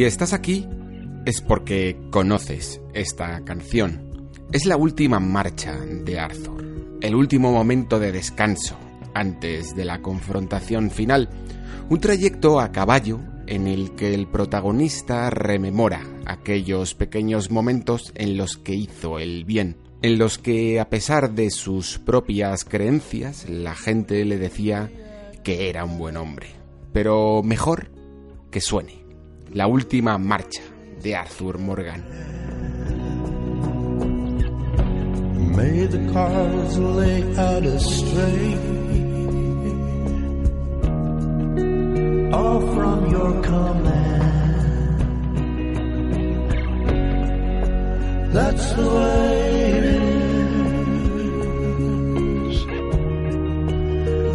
Si estás aquí es porque conoces esta canción. Es la última marcha de Arthur, el último momento de descanso antes de la confrontación final, un trayecto a caballo en el que el protagonista rememora aquellos pequeños momentos en los que hizo el bien, en los que a pesar de sus propias creencias la gente le decía que era un buen hombre. Pero mejor que suene la última marcha de Arthur Morgan. May the cards lay out all from your command. That's the way it is.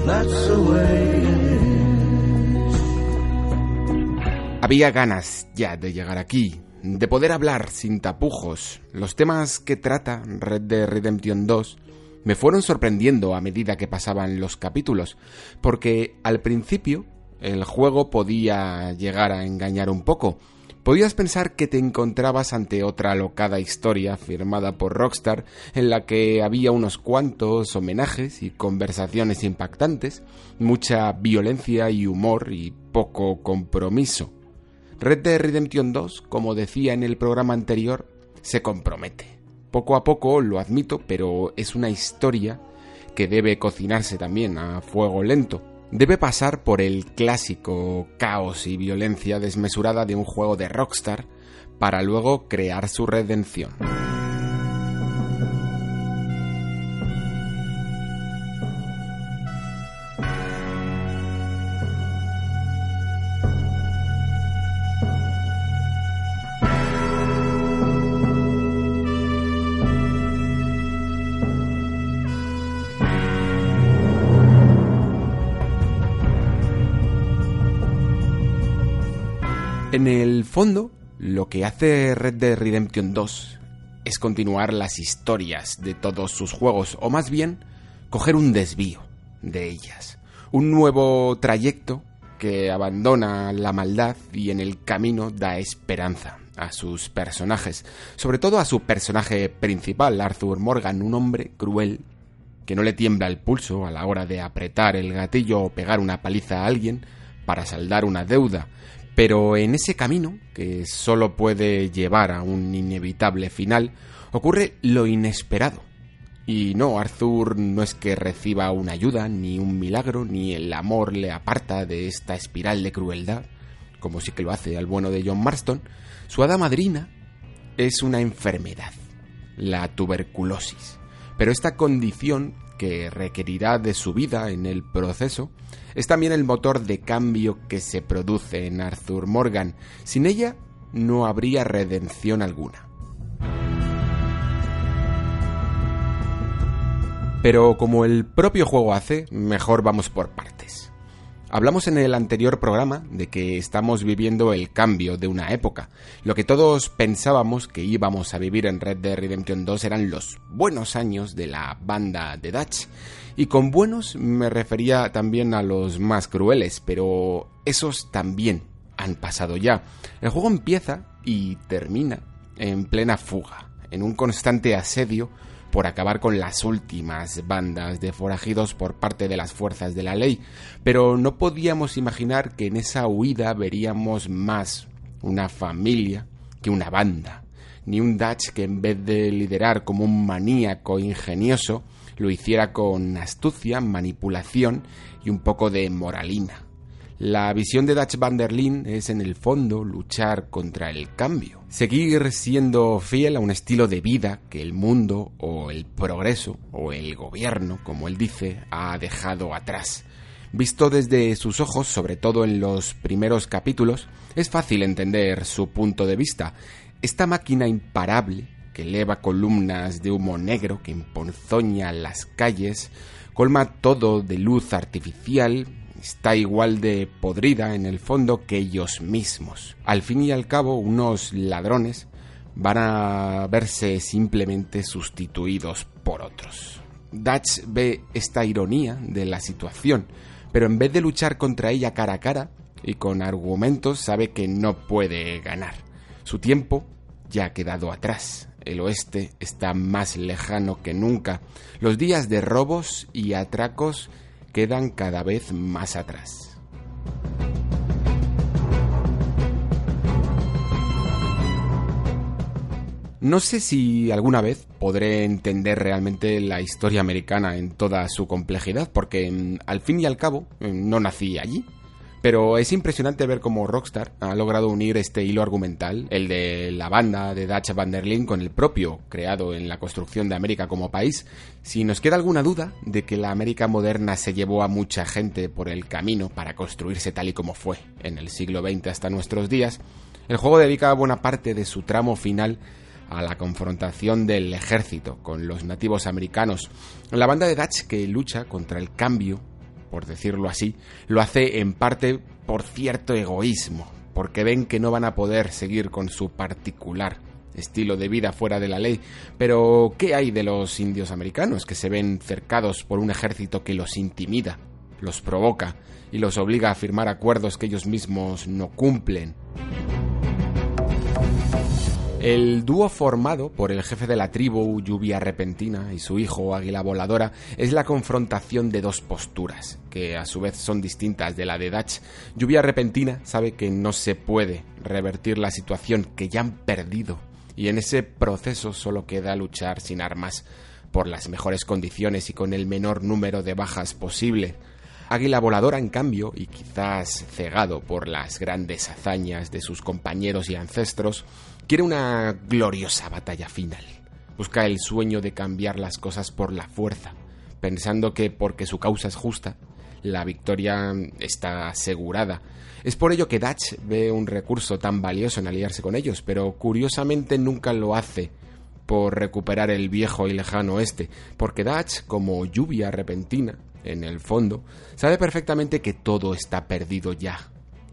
That's the way Había ganas ya de llegar aquí, de poder hablar sin tapujos. Los temas que trata Red Dead Redemption 2 me fueron sorprendiendo a medida que pasaban los capítulos, porque al principio el juego podía llegar a engañar un poco. Podías pensar que te encontrabas ante otra alocada historia firmada por Rockstar en la que había unos cuantos homenajes y conversaciones impactantes, mucha violencia y humor y poco compromiso. Red Dead Redemption 2, como decía en el programa anterior, se compromete. Poco a poco, lo admito, pero es una historia que debe cocinarse también a fuego lento debe pasar por el clásico caos y violencia desmesurada de un juego de Rockstar para luego crear su redención. Fondo, lo que hace Red Dead Redemption 2 es continuar las historias de todos sus juegos, o más bien, coger un desvío de ellas. Un nuevo trayecto que abandona la maldad y en el camino da esperanza a sus personajes, sobre todo a su personaje principal, Arthur Morgan, un hombre cruel que no le tiembla el pulso a la hora de apretar el gatillo o pegar una paliza a alguien para saldar una deuda, pero en ese camino, que solo puede llevar a un inevitable final, ocurre lo inesperado. Y no, Arthur no es que reciba una ayuda, ni un milagro, ni el amor le aparta de esta espiral de crueldad, como sí que lo hace al bueno de John Marston. Su hada madrina es una enfermedad, la tuberculosis. Pero esta condición que requerirá de su vida en el proceso, es también el motor de cambio que se produce en Arthur Morgan. Sin ella no habría redención alguna. Pero como el propio juego hace, mejor vamos por partes. Hablamos en el anterior programa de que estamos viviendo el cambio de una época. Lo que todos pensábamos que íbamos a vivir en Red Dead Redemption 2 eran los buenos años de la banda de Dutch. Y con buenos me refería también a los más crueles, pero esos también han pasado ya. El juego empieza y termina en plena fuga, en un constante asedio por acabar con las últimas bandas de forajidos por parte de las fuerzas de la ley, pero no podíamos imaginar que en esa huida veríamos más una familia que una banda, ni un Dutch que en vez de liderar como un maníaco ingenioso, lo hiciera con astucia, manipulación y un poco de moralina. La visión de Dutch van der Linde es en el fondo luchar contra el cambio, seguir siendo fiel a un estilo de vida que el mundo o el progreso o el gobierno, como él dice, ha dejado atrás. Visto desde sus ojos, sobre todo en los primeros capítulos, es fácil entender su punto de vista. Esta máquina imparable, que eleva columnas de humo negro, que emponzoña las calles, colma todo de luz artificial, está igual de podrida en el fondo que ellos mismos. Al fin y al cabo, unos ladrones van a verse simplemente sustituidos por otros. Dutch ve esta ironía de la situación, pero en vez de luchar contra ella cara a cara y con argumentos, sabe que no puede ganar. Su tiempo ya ha quedado atrás. El oeste está más lejano que nunca. Los días de robos y atracos quedan cada vez más atrás. No sé si alguna vez podré entender realmente la historia americana en toda su complejidad, porque mm, al fin y al cabo mm, no nací allí. Pero es impresionante ver cómo Rockstar ha logrado unir este hilo argumental, el de la banda de Dutch Van der Linde, con el propio, creado en la construcción de América como país. Si nos queda alguna duda de que la América moderna se llevó a mucha gente por el camino para construirse tal y como fue en el siglo XX hasta nuestros días, el juego dedica buena parte de su tramo final a la confrontación del ejército con los nativos americanos. La banda de Dutch que lucha contra el cambio por decirlo así, lo hace en parte por cierto egoísmo, porque ven que no van a poder seguir con su particular estilo de vida fuera de la ley. Pero, ¿qué hay de los indios americanos que se ven cercados por un ejército que los intimida, los provoca y los obliga a firmar acuerdos que ellos mismos no cumplen? El dúo formado por el jefe de la tribu, Lluvia Repentina, y su hijo, Águila Voladora, es la confrontación de dos posturas, que a su vez son distintas de la de Dutch. Lluvia Repentina sabe que no se puede revertir la situación, que ya han perdido, y en ese proceso solo queda luchar sin armas, por las mejores condiciones y con el menor número de bajas posible. Águila Voladora, en cambio, y quizás cegado por las grandes hazañas de sus compañeros y ancestros, Quiere una gloriosa batalla final. Busca el sueño de cambiar las cosas por la fuerza, pensando que porque su causa es justa, la victoria está asegurada. Es por ello que Dutch ve un recurso tan valioso en aliarse con ellos, pero curiosamente nunca lo hace por recuperar el viejo y lejano oeste, porque Dutch, como lluvia repentina, en el fondo, sabe perfectamente que todo está perdido ya,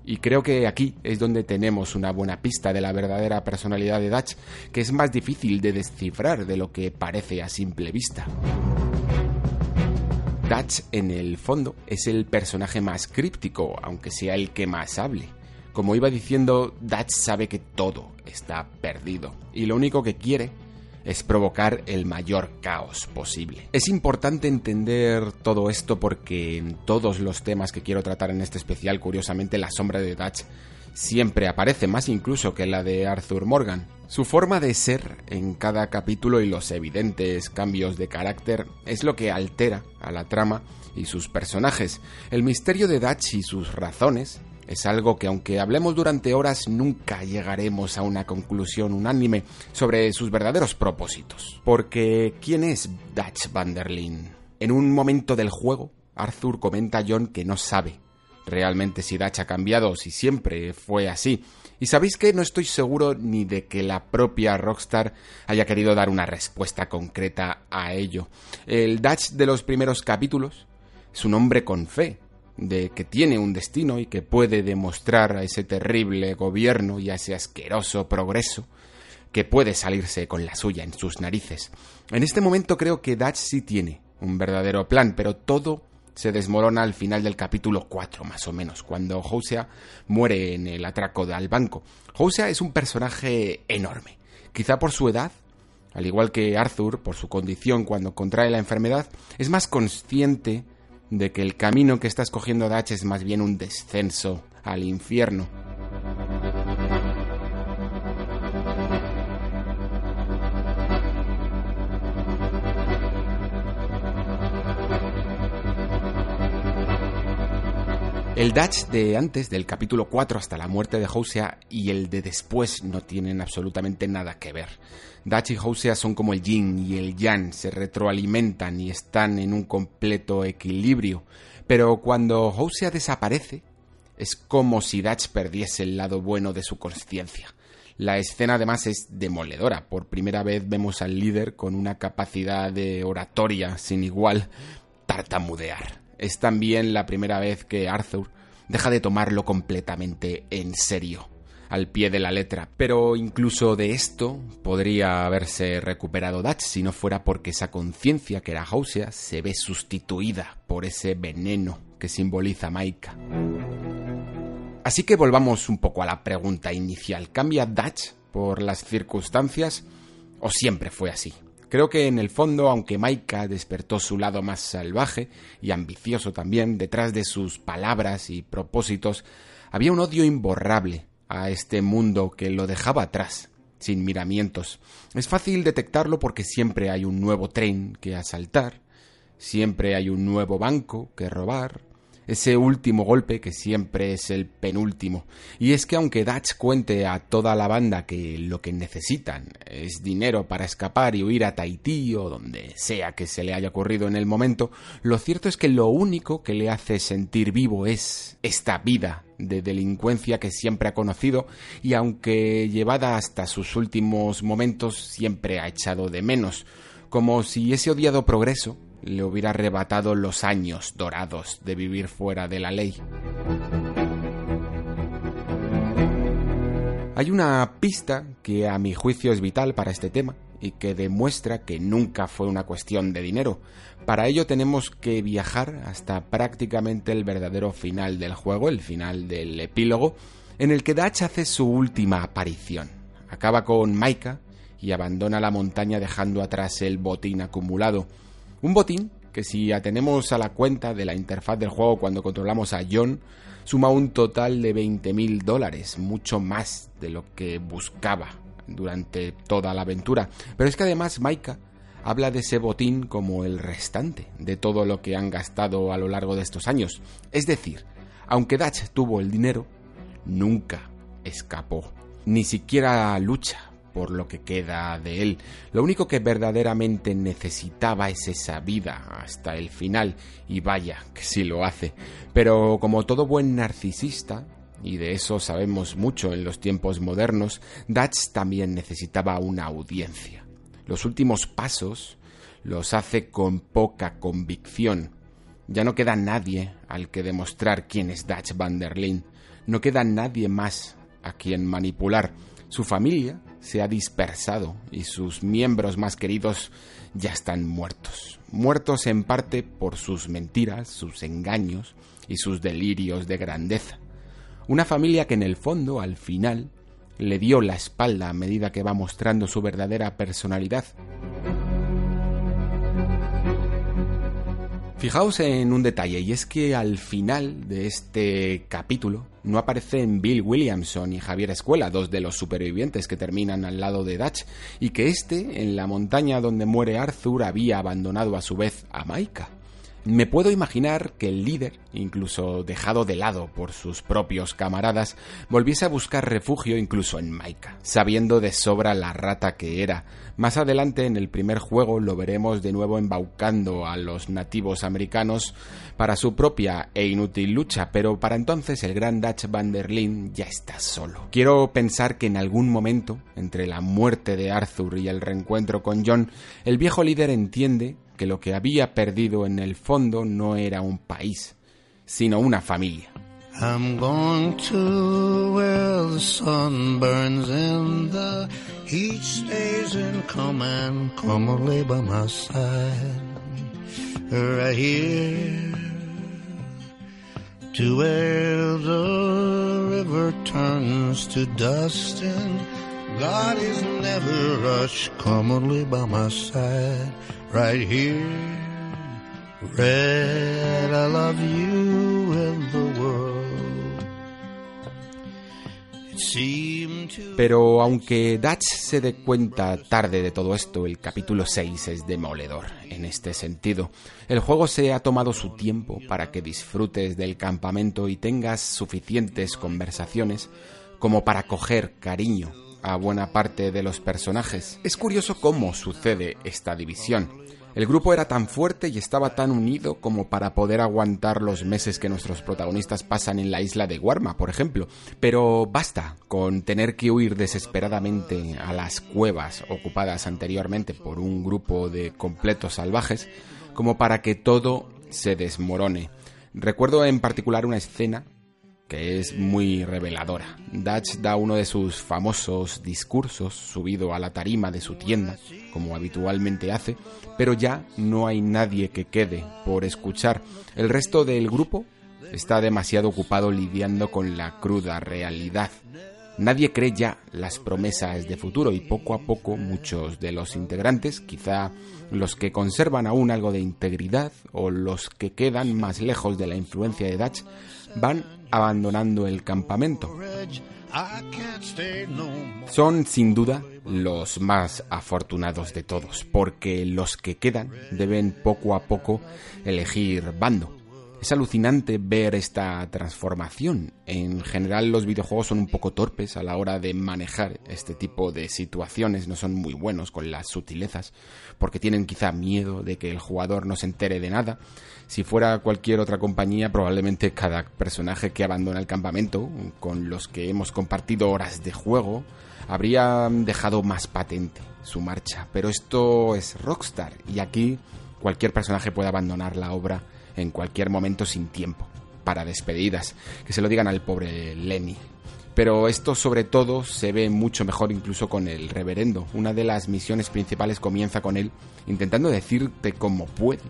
y creo que aquí es donde tenemos una buena pista de la verdadera personalidad de Dutch, que es más difícil de descifrar de lo que parece a simple vista. Dutch, en el fondo, es el personaje más críptico, aunque sea el que más hable. Como iba diciendo, Dutch sabe que todo está perdido, y lo único que quiere es provocar el mayor caos posible. Es importante entender todo esto porque en todos los temas que quiero tratar en este especial, curiosamente, la sombra de Dutch siempre aparece, más incluso que la de Arthur Morgan. Su forma de ser en cada capítulo y los evidentes cambios de carácter es lo que altera a la trama y sus personajes. El misterio de Dutch y sus razones es algo que aunque hablemos durante horas nunca llegaremos a una conclusión unánime sobre sus verdaderos propósitos. Porque ¿quién es Dutch van der? En un momento del juego, Arthur comenta a John que no sabe realmente si Dutch ha cambiado o si siempre fue así. Y sabéis que no estoy seguro ni de que la propia Rockstar haya querido dar una respuesta concreta a ello. El Dutch de los primeros capítulos es un hombre con fe, de que tiene un destino y que puede demostrar a ese terrible gobierno y a ese asqueroso progreso que puede salirse con la suya en sus narices. En este momento creo que Dutch sí tiene un verdadero plan, pero todo se desmorona al final del capítulo 4, más o menos, cuando Hosea muere en el atraco al banco. Hosea es un personaje enorme, quizá por su edad, al igual que Arthur, por su condición cuando contrae la enfermedad, es más consciente de que el camino que está escogiendo Dutch es más bien un descenso al infierno. El Dutch de antes, del capítulo 4 hasta la muerte de Hosea, y el de después no tienen absolutamente nada que ver. Dutch y Hosea son como el yin y el yang, se retroalimentan y están en un completo equilibrio. Pero cuando Hosea desaparece, es como si Dutch perdiese el lado bueno de su conciencia. La escena además es demoledora. Por primera vez vemos al líder con una capacidad de oratoria sin igual tartamudear. Es también la primera vez que Arthur deja de tomarlo completamente en serio, al pie de la letra. Pero incluso de esto podría haberse recuperado Dutch si no fuera porque esa conciencia que era Hosea se ve sustituida por ese veneno que simboliza Maika. Así que volvamos un poco a la pregunta inicial. ¿Cambia Dutch por las circunstancias o siempre fue así? Creo que en el fondo, aunque Maika despertó su lado más salvaje y ambicioso también, detrás de sus palabras y propósitos, había un odio imborrable a este mundo que lo dejaba atrás, sin miramientos. Es fácil detectarlo porque siempre hay un nuevo tren que asaltar, siempre hay un nuevo banco que robar, ese último golpe que siempre es el penúltimo. Y es que aunque Dutch cuente a toda la banda que lo que necesitan es dinero para escapar y huir a Tahití o donde sea que se le haya ocurrido en el momento, lo cierto es que lo único que le hace sentir vivo es esta vida de delincuencia que siempre ha conocido y aunque llevada hasta sus últimos momentos siempre ha echado de menos, como si ese odiado progreso le hubiera arrebatado los años dorados de vivir fuera de la ley. Hay una pista que a mi juicio es vital para este tema y que demuestra que nunca fue una cuestión de dinero. Para ello tenemos que viajar hasta prácticamente el verdadero final del juego, el final del epílogo, en el que Dutch hace su última aparición. Acaba con Maika y abandona la montaña dejando atrás el botín acumulado. Un botín que si atenemos a la cuenta de la interfaz del juego cuando controlamos a John, suma un total de 20.000 dólares, mucho más de lo que buscaba durante toda la aventura. Pero es que además Maika habla de ese botín como el restante de todo lo que han gastado a lo largo de estos años. Es decir, aunque Dutch tuvo el dinero, nunca escapó, ni siquiera lucha por lo que queda de él. Lo único que verdaderamente necesitaba es esa vida hasta el final, y vaya que sí lo hace. Pero como todo buen narcisista, y de eso sabemos mucho en los tiempos modernos, Dutch también necesitaba una audiencia. Los últimos pasos los hace con poca convicción. Ya no queda nadie al que demostrar quién es Dutch van der. No queda nadie más a quien manipular. Su familia se ha dispersado y sus miembros más queridos ya están muertos. Muertos en parte por sus mentiras, sus engaños y sus delirios de grandeza. Una familia que en el fondo, al final, le dio la espalda a medida que va mostrando su verdadera personalidad. Fijaos en un detalle, y es que al final de este capítulo no aparecen Bill Williamson y Javier Escuela, dos de los supervivientes que terminan al lado de Dutch, y que este, en la montaña donde muere Arthur, había abandonado a su vez a Maika. Me puedo imaginar que el líder, incluso dejado de lado por sus propios camaradas, volviese a buscar refugio incluso en Maika, sabiendo de sobra la rata que era. Más adelante en el primer juego lo veremos de nuevo embaucando a los nativos americanos para su propia e inútil lucha, pero para entonces el gran Dutch van ya está solo. Quiero pensar que en algún momento, entre la muerte de Arthur y el reencuentro con John, el viejo líder entiende que lo que había perdido en el fondo no era un país, sino una familia. I'm going to where the sun burns and the heat stays in command. Come and lay by my side, right here. To where the river turns to dust and God is never rush. Come and lay by my side, right here. Red, I love you Pero aunque Dutch se dé cuenta tarde de todo esto, el capítulo 6 es demoledor en este sentido. El juego se ha tomado su tiempo para que disfrutes del campamento y tengas suficientes conversaciones como para coger cariño a buena parte de los personajes. Es curioso cómo sucede esta división. El grupo era tan fuerte y estaba tan unido como para poder aguantar los meses que nuestros protagonistas pasan en la isla de Guarma, por ejemplo. Pero basta con tener que huir desesperadamente a las cuevas ocupadas anteriormente por un grupo de completos salvajes como para que todo se desmorone. Recuerdo en particular una escena que es muy reveladora. Dutch da uno de sus famosos discursos subido a la tarima de su tienda, como habitualmente hace, pero ya no hay nadie que quede por escuchar. El resto del grupo está demasiado ocupado lidiando con la cruda realidad. Nadie cree ya las promesas de futuro y poco a poco muchos de los integrantes, quizá los que conservan aún algo de integridad o los que quedan más lejos de la influencia de Dutch, van abandonando el campamento. Son sin duda los más afortunados de todos, porque los que quedan deben poco a poco elegir bando es alucinante ver esta transformación. En general los videojuegos son un poco torpes a la hora de manejar este tipo de situaciones, no son muy buenos con las sutilezas, porque tienen quizá miedo de que el jugador no se entere de nada. Si fuera cualquier otra compañía, probablemente cada personaje que abandona el campamento, con los que hemos compartido horas de juego, habría dejado más patente su marcha. Pero esto es Rockstar, y aquí cualquier personaje puede abandonar la obra en cualquier momento sin tiempo, para despedidas, que se lo digan al pobre Lenny. Pero esto sobre todo se ve mucho mejor incluso con el reverendo. Una de las misiones principales comienza con él intentando decirte como puede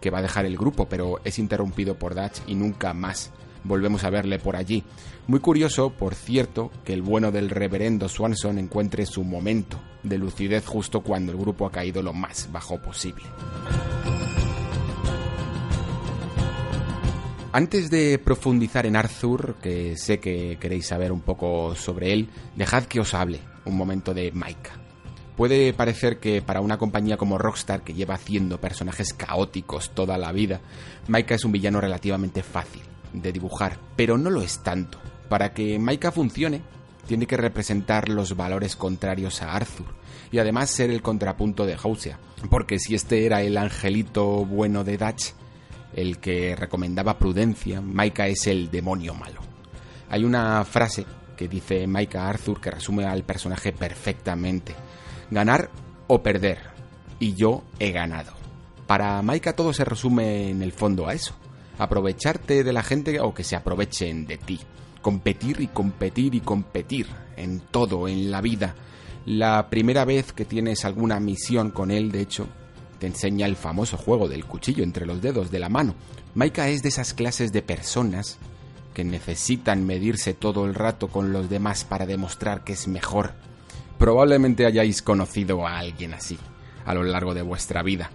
que va a dejar el grupo, pero es interrumpido por Dutch y nunca más volvemos a verle por allí. Muy curioso, por cierto, que el bueno del reverendo Swanson encuentre su momento de lucidez justo cuando el grupo ha caído lo más bajo posible. Antes de profundizar en Arthur, que sé que queréis saber un poco sobre él, dejad que os hable un momento de Maika. Puede parecer que para una compañía como Rockstar, que lleva haciendo personajes caóticos toda la vida, Maika es un villano relativamente fácil de dibujar, pero no lo es tanto. Para que Maika funcione, tiene que representar los valores contrarios a Arthur y además ser el contrapunto de Housia, porque si este era el angelito bueno de Dutch, el que recomendaba prudencia, Maika es el demonio malo. Hay una frase que dice Maika Arthur que resume al personaje perfectamente. Ganar o perder. Y yo he ganado. Para Maika todo se resume en el fondo a eso. Aprovecharte de la gente o que se aprovechen de ti. Competir y competir y competir en todo, en la vida. La primera vez que tienes alguna misión con él, de hecho, te enseña el famoso juego del cuchillo entre los dedos de la mano. Maika es de esas clases de personas que necesitan medirse todo el rato con los demás para demostrar que es mejor. Probablemente hayáis conocido a alguien así a lo largo de vuestra vida.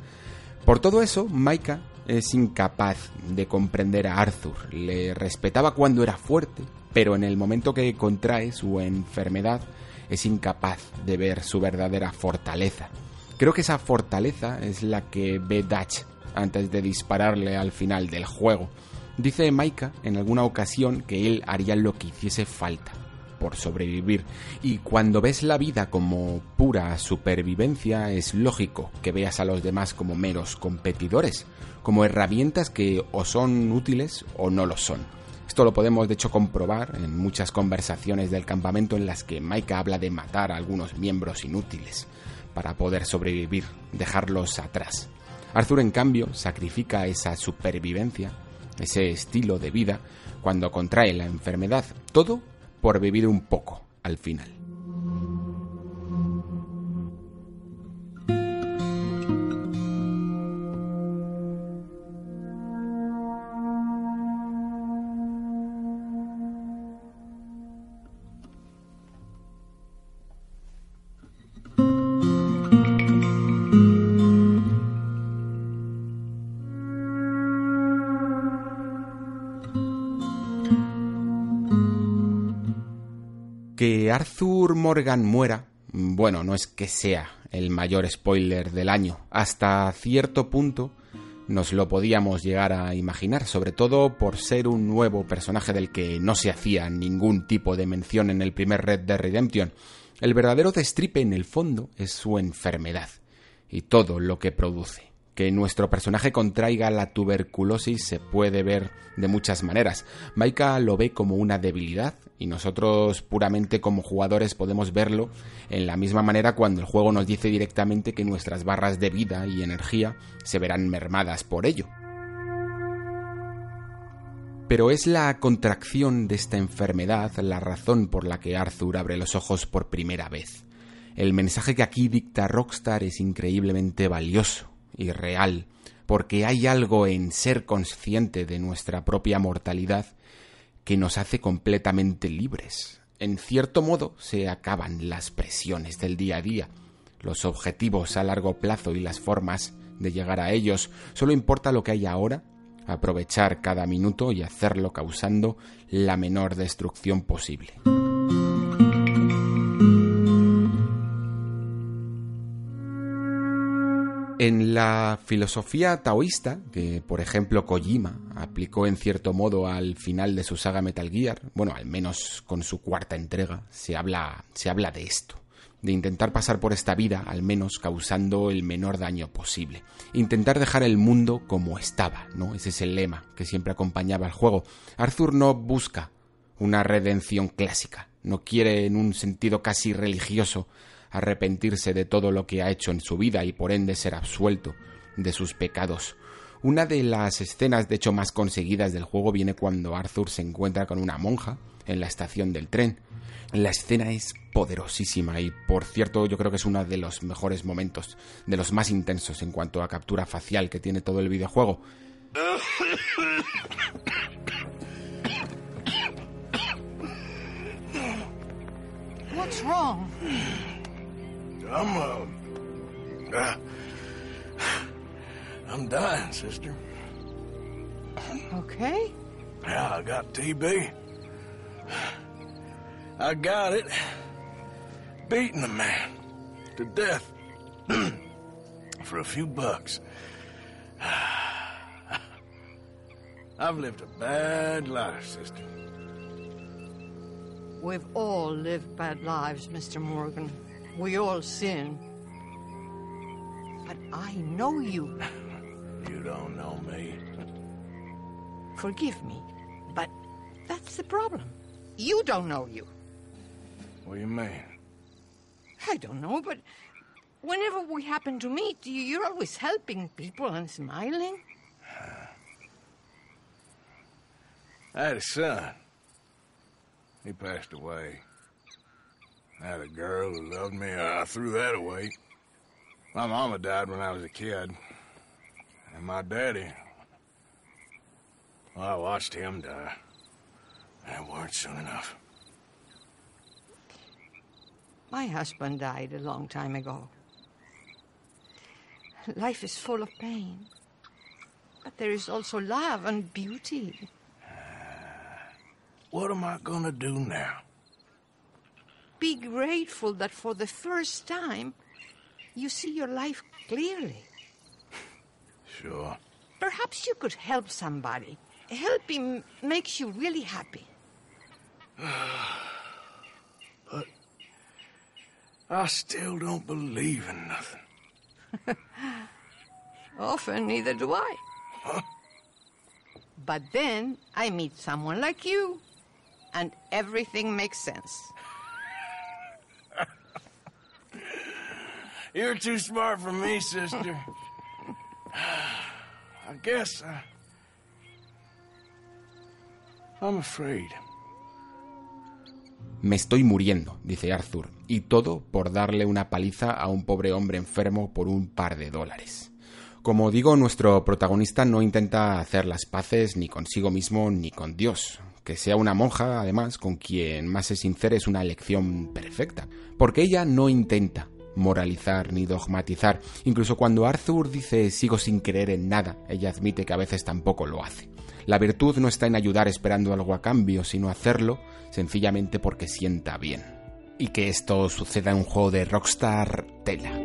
Por todo eso, Maika es incapaz de comprender a Arthur. Le respetaba cuando era fuerte, pero en el momento que contrae su enfermedad es incapaz de ver su verdadera fortaleza. Creo que esa fortaleza es la que ve Dutch antes de dispararle al final del juego. Dice Maika en alguna ocasión que él haría lo que hiciese falta por sobrevivir. Y cuando ves la vida como pura supervivencia, es lógico que veas a los demás como meros competidores, como herramientas que o son útiles o no lo son. Esto lo podemos de hecho comprobar en muchas conversaciones del campamento en las que Maika habla de matar a algunos miembros inútiles para poder sobrevivir, dejarlos atrás. Arthur, en cambio, sacrifica esa supervivencia, ese estilo de vida, cuando contrae la enfermedad, todo por vivir un poco al final. Que Arthur Morgan muera, bueno, no es que sea el mayor spoiler del año. Hasta cierto punto nos lo podíamos llegar a imaginar, sobre todo por ser un nuevo personaje del que no se hacía ningún tipo de mención en el primer Red Dead Redemption. El verdadero destripe en el fondo es su enfermedad y todo lo que produce. Que nuestro personaje contraiga la tuberculosis se puede ver de muchas maneras. Maika lo ve como una debilidad y nosotros puramente como jugadores podemos verlo en la misma manera cuando el juego nos dice directamente que nuestras barras de vida y energía se verán mermadas por ello. Pero es la contracción de esta enfermedad la razón por la que Arthur abre los ojos por primera vez. El mensaje que aquí dicta Rockstar es increíblemente valioso y real, porque hay algo en ser consciente de nuestra propia mortalidad que nos hace completamente libres. En cierto modo se acaban las presiones del día a día, los objetivos a largo plazo y las formas de llegar a ellos. Solo importa lo que hay ahora aprovechar cada minuto y hacerlo causando la menor destrucción posible. En la filosofía taoísta, que por ejemplo Kojima aplicó en cierto modo al final de su saga Metal Gear, bueno, al menos con su cuarta entrega, se habla, se habla de esto de intentar pasar por esta vida, al menos causando el menor daño posible. Intentar dejar el mundo como estaba, ¿no? Ese es el lema que siempre acompañaba al juego. Arthur no busca una redención clásica, no quiere en un sentido casi religioso arrepentirse de todo lo que ha hecho en su vida y por ende ser absuelto de sus pecados. Una de las escenas de hecho más conseguidas del juego viene cuando Arthur se encuentra con una monja en la estación del tren. La escena es poderosísima y por cierto yo creo que es uno de los mejores momentos, de los más intensos en cuanto a captura facial que tiene todo el videojuego. What's wrong? I'm, uh, uh, I'm dying, sister. Okay. Yeah, I got TB. I got it. Beating a man to death for a few bucks. I've lived a bad life, sister. We've all lived bad lives, Mr. Morgan. We all sin. But I know you. You don't know me. Forgive me, but that's the problem. You don't know you. What do you mean? I don't know, but whenever we happen to meet, you- you're always helping people and smiling. I had a son. He passed away. I had a girl who loved me. I threw that away. My mama died when I was a kid. And my daddy, well, I watched him die. That weren't soon enough. My husband died a long time ago. Life is full of pain. But there is also love and beauty. Ah, what am I gonna do now? Be grateful that for the first time you see your life clearly. Sure. Perhaps you could help somebody. Helping makes you really happy. But I still don't believe in nothing. Often, neither do I. But then I meet someone like you, and everything makes sense. Me estoy muriendo, dice Arthur, y todo por darle una paliza a un pobre hombre enfermo por un par de dólares. Como digo, nuestro protagonista no intenta hacer las paces ni consigo mismo ni con Dios. Que sea una monja, además, con quien más se sincere es una elección perfecta, porque ella no intenta moralizar ni dogmatizar. Incluso cuando Arthur dice sigo sin creer en nada, ella admite que a veces tampoco lo hace. La virtud no está en ayudar esperando algo a cambio, sino hacerlo sencillamente porque sienta bien. Y que esto suceda en un juego de Rockstar tela.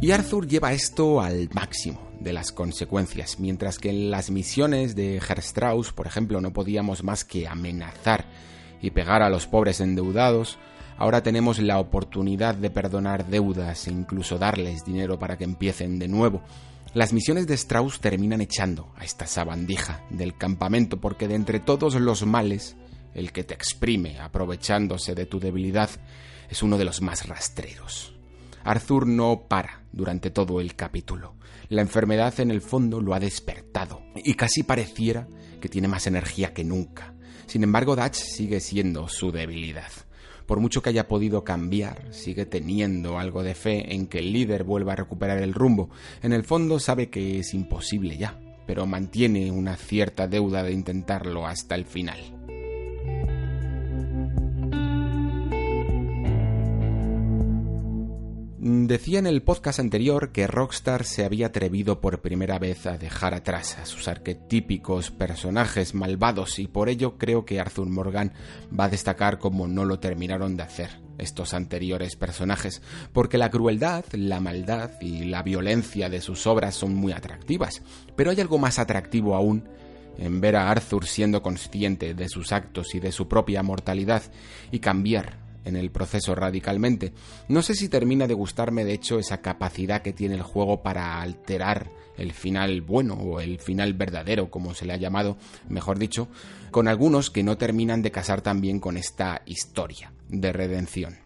Y Arthur lleva esto al máximo de las consecuencias, mientras que en las misiones de Herr Strauss, por ejemplo, no podíamos más que amenazar y pegar a los pobres endeudados, Ahora tenemos la oportunidad de perdonar deudas e incluso darles dinero para que empiecen de nuevo. Las misiones de Strauss terminan echando a esta sabandija del campamento porque de entre todos los males, el que te exprime aprovechándose de tu debilidad es uno de los más rastreros. Arthur no para durante todo el capítulo. La enfermedad en el fondo lo ha despertado y casi pareciera que tiene más energía que nunca. Sin embargo, Dutch sigue siendo su debilidad por mucho que haya podido cambiar, sigue teniendo algo de fe en que el líder vuelva a recuperar el rumbo. En el fondo sabe que es imposible ya, pero mantiene una cierta deuda de intentarlo hasta el final. Decía en el podcast anterior que Rockstar se había atrevido por primera vez a dejar atrás a sus arquetípicos personajes malvados y por ello creo que Arthur Morgan va a destacar como no lo terminaron de hacer estos anteriores personajes, porque la crueldad, la maldad y la violencia de sus obras son muy atractivas, pero hay algo más atractivo aún en ver a Arthur siendo consciente de sus actos y de su propia mortalidad y cambiar en el proceso radicalmente. No sé si termina de gustarme de hecho esa capacidad que tiene el juego para alterar el final bueno o el final verdadero, como se le ha llamado, mejor dicho, con algunos que no terminan de casar también con esta historia de redención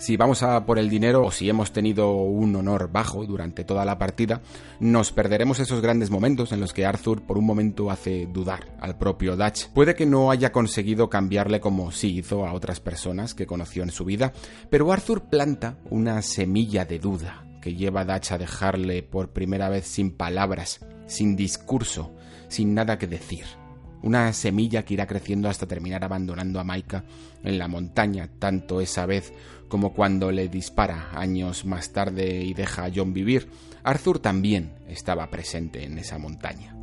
si vamos a por el dinero o si hemos tenido un honor bajo durante toda la partida, nos perderemos esos grandes momentos en los que Arthur por un momento hace dudar al propio Dutch. Puede que no haya conseguido cambiarle como sí hizo a otras personas que conoció en su vida, pero Arthur planta una semilla de duda que lleva a Dutch a dejarle por primera vez sin palabras, sin discurso, sin nada que decir una semilla que irá creciendo hasta terminar abandonando a Maika en la montaña, tanto esa vez como cuando le dispara años más tarde y deja a John vivir. Arthur también estaba presente en esa montaña.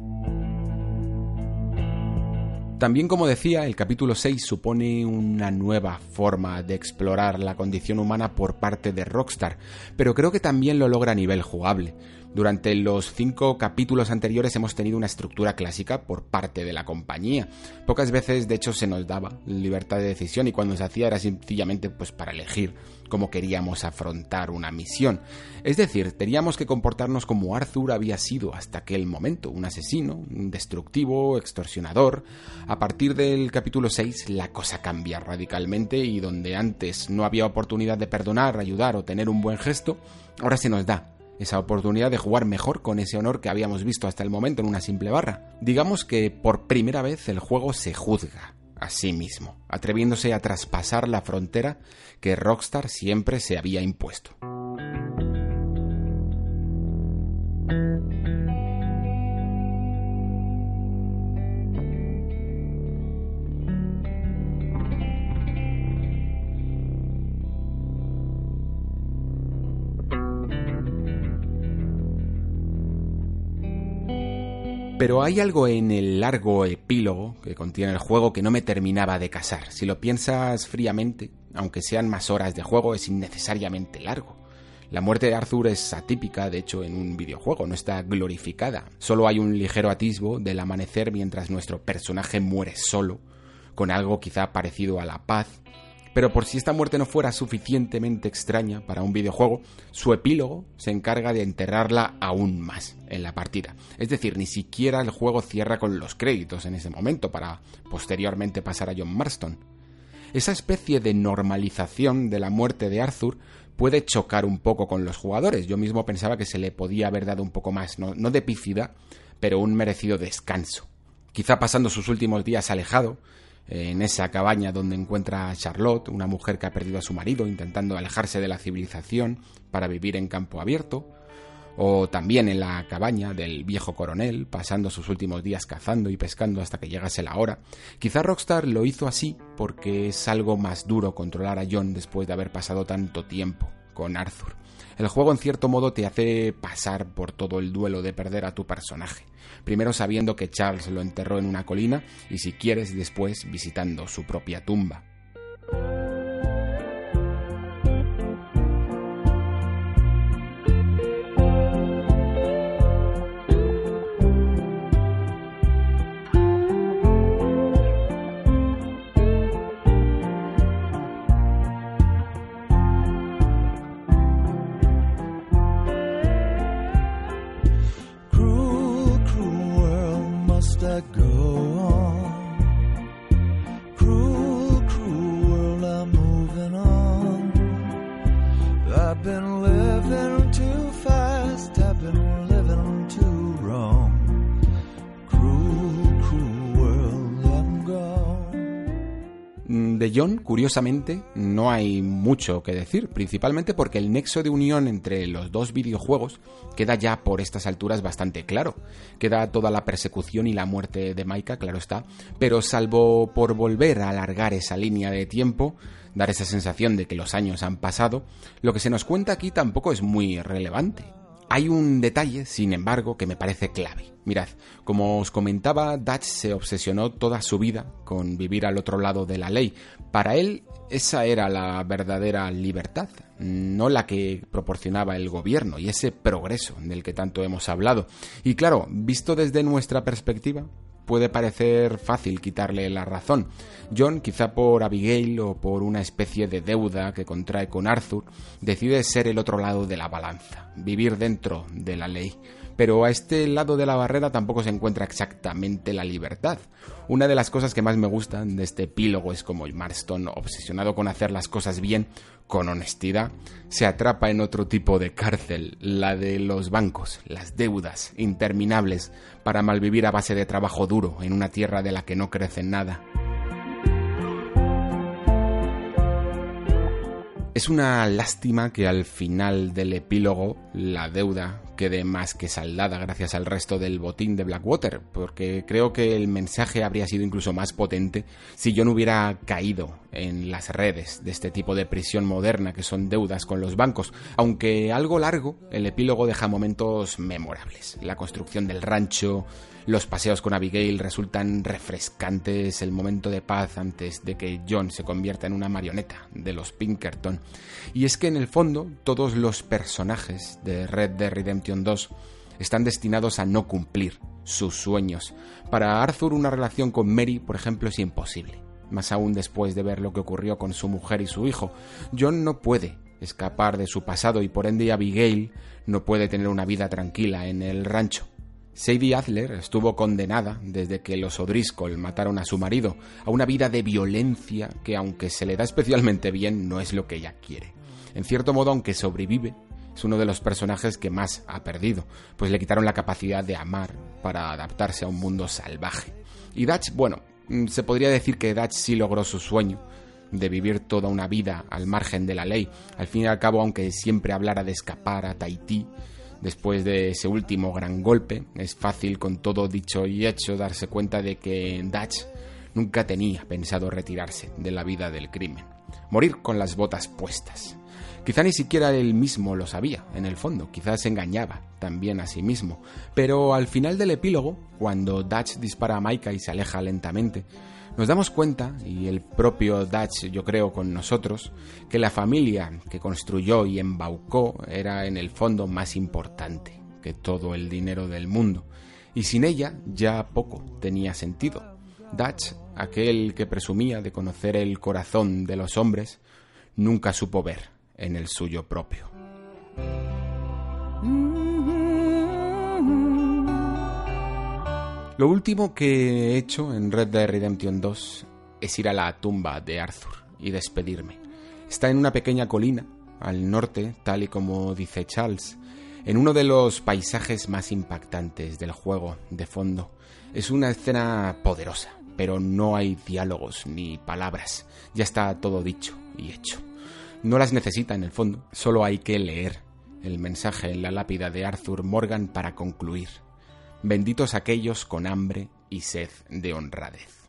También, como decía, el capítulo 6 supone una nueva forma de explorar la condición humana por parte de Rockstar, pero creo que también lo logra a nivel jugable. Durante los cinco capítulos anteriores hemos tenido una estructura clásica por parte de la compañía. Pocas veces, de hecho, se nos daba libertad de decisión y cuando se hacía era sencillamente pues para elegir cómo queríamos afrontar una misión. Es decir, teníamos que comportarnos como Arthur había sido hasta aquel momento, un asesino, destructivo, extorsionador. A partir del capítulo 6 la cosa cambia radicalmente y donde antes no había oportunidad de perdonar, ayudar o tener un buen gesto, ahora se nos da esa oportunidad de jugar mejor con ese honor que habíamos visto hasta el momento en una simple barra. Digamos que por primera vez el juego se juzga a sí mismo, atreviéndose a traspasar la frontera que Rockstar siempre se había impuesto. Pero hay algo en el largo epílogo que contiene el juego que no me terminaba de casar. Si lo piensas fríamente, aunque sean más horas de juego, es innecesariamente largo. La muerte de Arthur es atípica, de hecho, en un videojuego, no está glorificada. Solo hay un ligero atisbo del amanecer mientras nuestro personaje muere solo, con algo quizá parecido a la paz, pero por si esta muerte no fuera suficientemente extraña para un videojuego, su epílogo se encarga de enterrarla aún más en la partida. Es decir, ni siquiera el juego cierra con los créditos en ese momento para posteriormente pasar a John Marston. Esa especie de normalización de la muerte de Arthur puede chocar un poco con los jugadores. Yo mismo pensaba que se le podía haber dado un poco más, no, no de pífida, pero un merecido descanso. Quizá pasando sus últimos días alejado, en esa cabaña donde encuentra a Charlotte, una mujer que ha perdido a su marido intentando alejarse de la civilización para vivir en campo abierto, o también en la cabaña del viejo coronel, pasando sus últimos días cazando y pescando hasta que llegase la hora. Quizá Rockstar lo hizo así porque es algo más duro controlar a John después de haber pasado tanto tiempo con Arthur. El juego en cierto modo te hace pasar por todo el duelo de perder a tu personaje, primero sabiendo que Charles lo enterró en una colina y si quieres después visitando su propia tumba. Curiosamente, no hay mucho que decir, principalmente porque el nexo de unión entre los dos videojuegos queda ya por estas alturas bastante claro. Queda toda la persecución y la muerte de Maika, claro está, pero salvo por volver a alargar esa línea de tiempo, dar esa sensación de que los años han pasado, lo que se nos cuenta aquí tampoco es muy relevante. Hay un detalle, sin embargo, que me parece clave. Mirad, como os comentaba, Dutch se obsesionó toda su vida con vivir al otro lado de la ley. Para él, esa era la verdadera libertad, no la que proporcionaba el gobierno y ese progreso del que tanto hemos hablado. Y claro, visto desde nuestra perspectiva, puede parecer fácil quitarle la razón. John, quizá por Abigail o por una especie de deuda que contrae con Arthur, decide ser el otro lado de la balanza, vivir dentro de la ley. Pero a este lado de la barrera tampoco se encuentra exactamente la libertad. Una de las cosas que más me gustan de este epílogo es como Marston, obsesionado con hacer las cosas bien, con honestidad, se atrapa en otro tipo de cárcel, la de los bancos, las deudas interminables, para malvivir a base de trabajo duro en una tierra de la que no crece nada. Es una lástima que al final del epílogo la deuda quede más que saldada gracias al resto del botín de Blackwater, porque creo que el mensaje habría sido incluso más potente si yo no hubiera caído en las redes de este tipo de prisión moderna que son deudas con los bancos, aunque algo largo, el epílogo deja momentos memorables. La construcción del rancho, los paseos con Abigail resultan refrescantes, el momento de paz antes de que John se convierta en una marioneta de los Pinkerton. Y es que en el fondo todos los personajes de Red Dead Redemption 2 están destinados a no cumplir sus sueños. Para Arthur una relación con Mary, por ejemplo, es imposible. Más aún después de ver lo que ocurrió con su mujer y su hijo. John no puede escapar de su pasado y por ende Abigail no puede tener una vida tranquila en el rancho. Sadie Adler estuvo condenada desde que los O'Driscoll mataron a su marido a una vida de violencia que aunque se le da especialmente bien no es lo que ella quiere. En cierto modo, aunque sobrevive, es uno de los personajes que más ha perdido, pues le quitaron la capacidad de amar para adaptarse a un mundo salvaje. Y Dutch, bueno, mm, se podría decir que Dutch sí logró su sueño de vivir toda una vida al margen de la ley. Al fin y al cabo, aunque siempre hablara de escapar a Tahití, Después de ese último gran golpe, es fácil con todo dicho y hecho darse cuenta de que Dutch nunca tenía pensado retirarse de la vida del crimen, morir con las botas puestas. Quizá ni siquiera él mismo lo sabía, en el fondo, quizás se engañaba también a sí mismo, pero al final del epílogo, cuando Dutch dispara a Maika y se aleja lentamente, nos damos cuenta, y el propio Dutch yo creo con nosotros, que la familia que construyó y embaucó era en el fondo más importante que todo el dinero del mundo, y sin ella ya poco tenía sentido. Dutch, aquel que presumía de conocer el corazón de los hombres, nunca supo ver en el suyo propio. Lo último que he hecho en Red Dead Redemption 2 es ir a la tumba de Arthur y despedirme. Está en una pequeña colina, al norte, tal y como dice Charles, en uno de los paisajes más impactantes del juego de fondo. Es una escena poderosa, pero no hay diálogos ni palabras. Ya está todo dicho y hecho. No las necesita en el fondo, solo hay que leer el mensaje en la lápida de Arthur Morgan para concluir benditos aquellos con hambre y sed de honradez.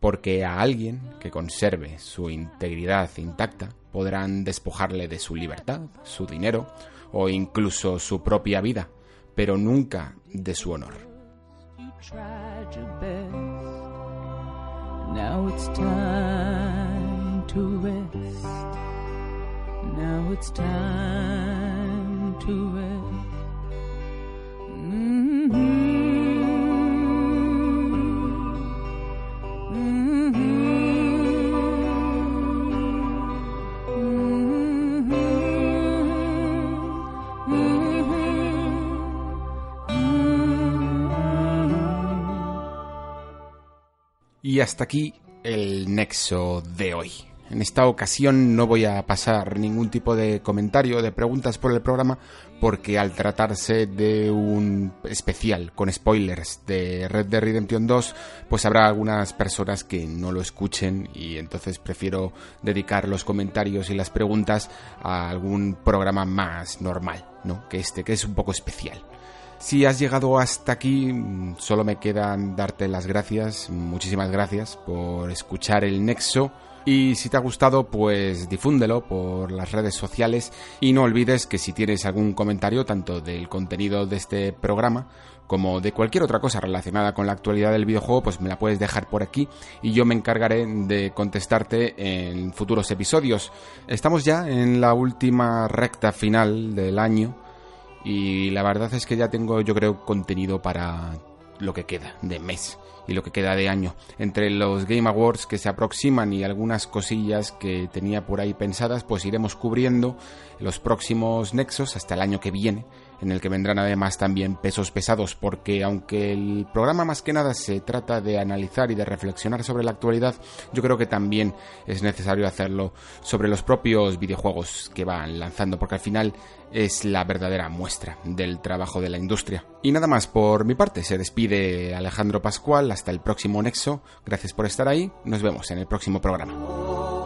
Porque a alguien que conserve su integridad intacta podrán despojarle de su libertad, su dinero o incluso su propia vida, pero nunca de su honor. Y hasta aquí el nexo de hoy. En esta ocasión no voy a pasar ningún tipo de comentario, de preguntas por el programa, porque al tratarse de un especial con spoilers de Red Dead Redemption 2, pues habrá algunas personas que no lo escuchen y entonces prefiero dedicar los comentarios y las preguntas a algún programa más normal, ¿no? Que este, que es un poco especial. Si has llegado hasta aquí, solo me quedan darte las gracias, muchísimas gracias por escuchar el Nexo y si te ha gustado, pues difúndelo por las redes sociales y no olvides que si tienes algún comentario tanto del contenido de este programa como de cualquier otra cosa relacionada con la actualidad del videojuego, pues me la puedes dejar por aquí y yo me encargaré de contestarte en futuros episodios. Estamos ya en la última recta final del año y la verdad es que ya tengo yo creo contenido para lo que queda de mes y lo que queda de año. Entre los Game Awards que se aproximan y algunas cosillas que tenía por ahí pensadas, pues iremos cubriendo los próximos nexos hasta el año que viene en el que vendrán además también pesos pesados, porque aunque el programa más que nada se trata de analizar y de reflexionar sobre la actualidad, yo creo que también es necesario hacerlo sobre los propios videojuegos que van lanzando, porque al final es la verdadera muestra del trabajo de la industria. Y nada más por mi parte, se despide Alejandro Pascual, hasta el próximo Nexo, gracias por estar ahí, nos vemos en el próximo programa.